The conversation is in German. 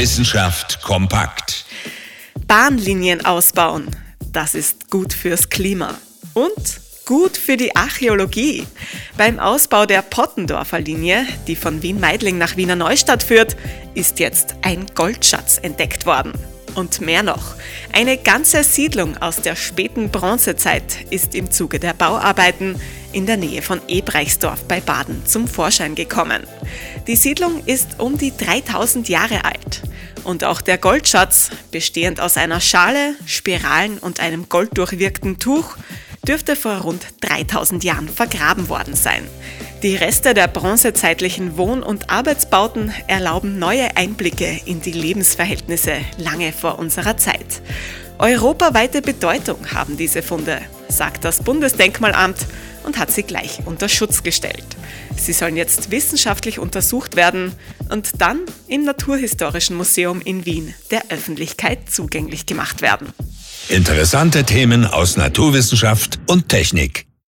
Wissenschaft kompakt. Bahnlinien ausbauen, das ist gut fürs Klima. Und gut für die Archäologie. Beim Ausbau der Pottendorfer Linie, die von Wien-Meidling nach Wiener Neustadt führt, ist jetzt ein Goldschatz entdeckt worden. Und mehr noch, eine ganze Siedlung aus der späten Bronzezeit ist im Zuge der Bauarbeiten in der Nähe von Ebreichsdorf bei Baden zum Vorschein gekommen. Die Siedlung ist um die 3000 Jahre alt. Und auch der Goldschatz, bestehend aus einer Schale, Spiralen und einem golddurchwirkten Tuch, dürfte vor rund 3000 Jahren vergraben worden sein. Die Reste der bronzezeitlichen Wohn- und Arbeitsbauten erlauben neue Einblicke in die Lebensverhältnisse lange vor unserer Zeit. Europaweite Bedeutung haben diese Funde, sagt das Bundesdenkmalamt und hat sie gleich unter Schutz gestellt. Sie sollen jetzt wissenschaftlich untersucht werden und dann im Naturhistorischen Museum in Wien der Öffentlichkeit zugänglich gemacht werden. Interessante Themen aus Naturwissenschaft und Technik.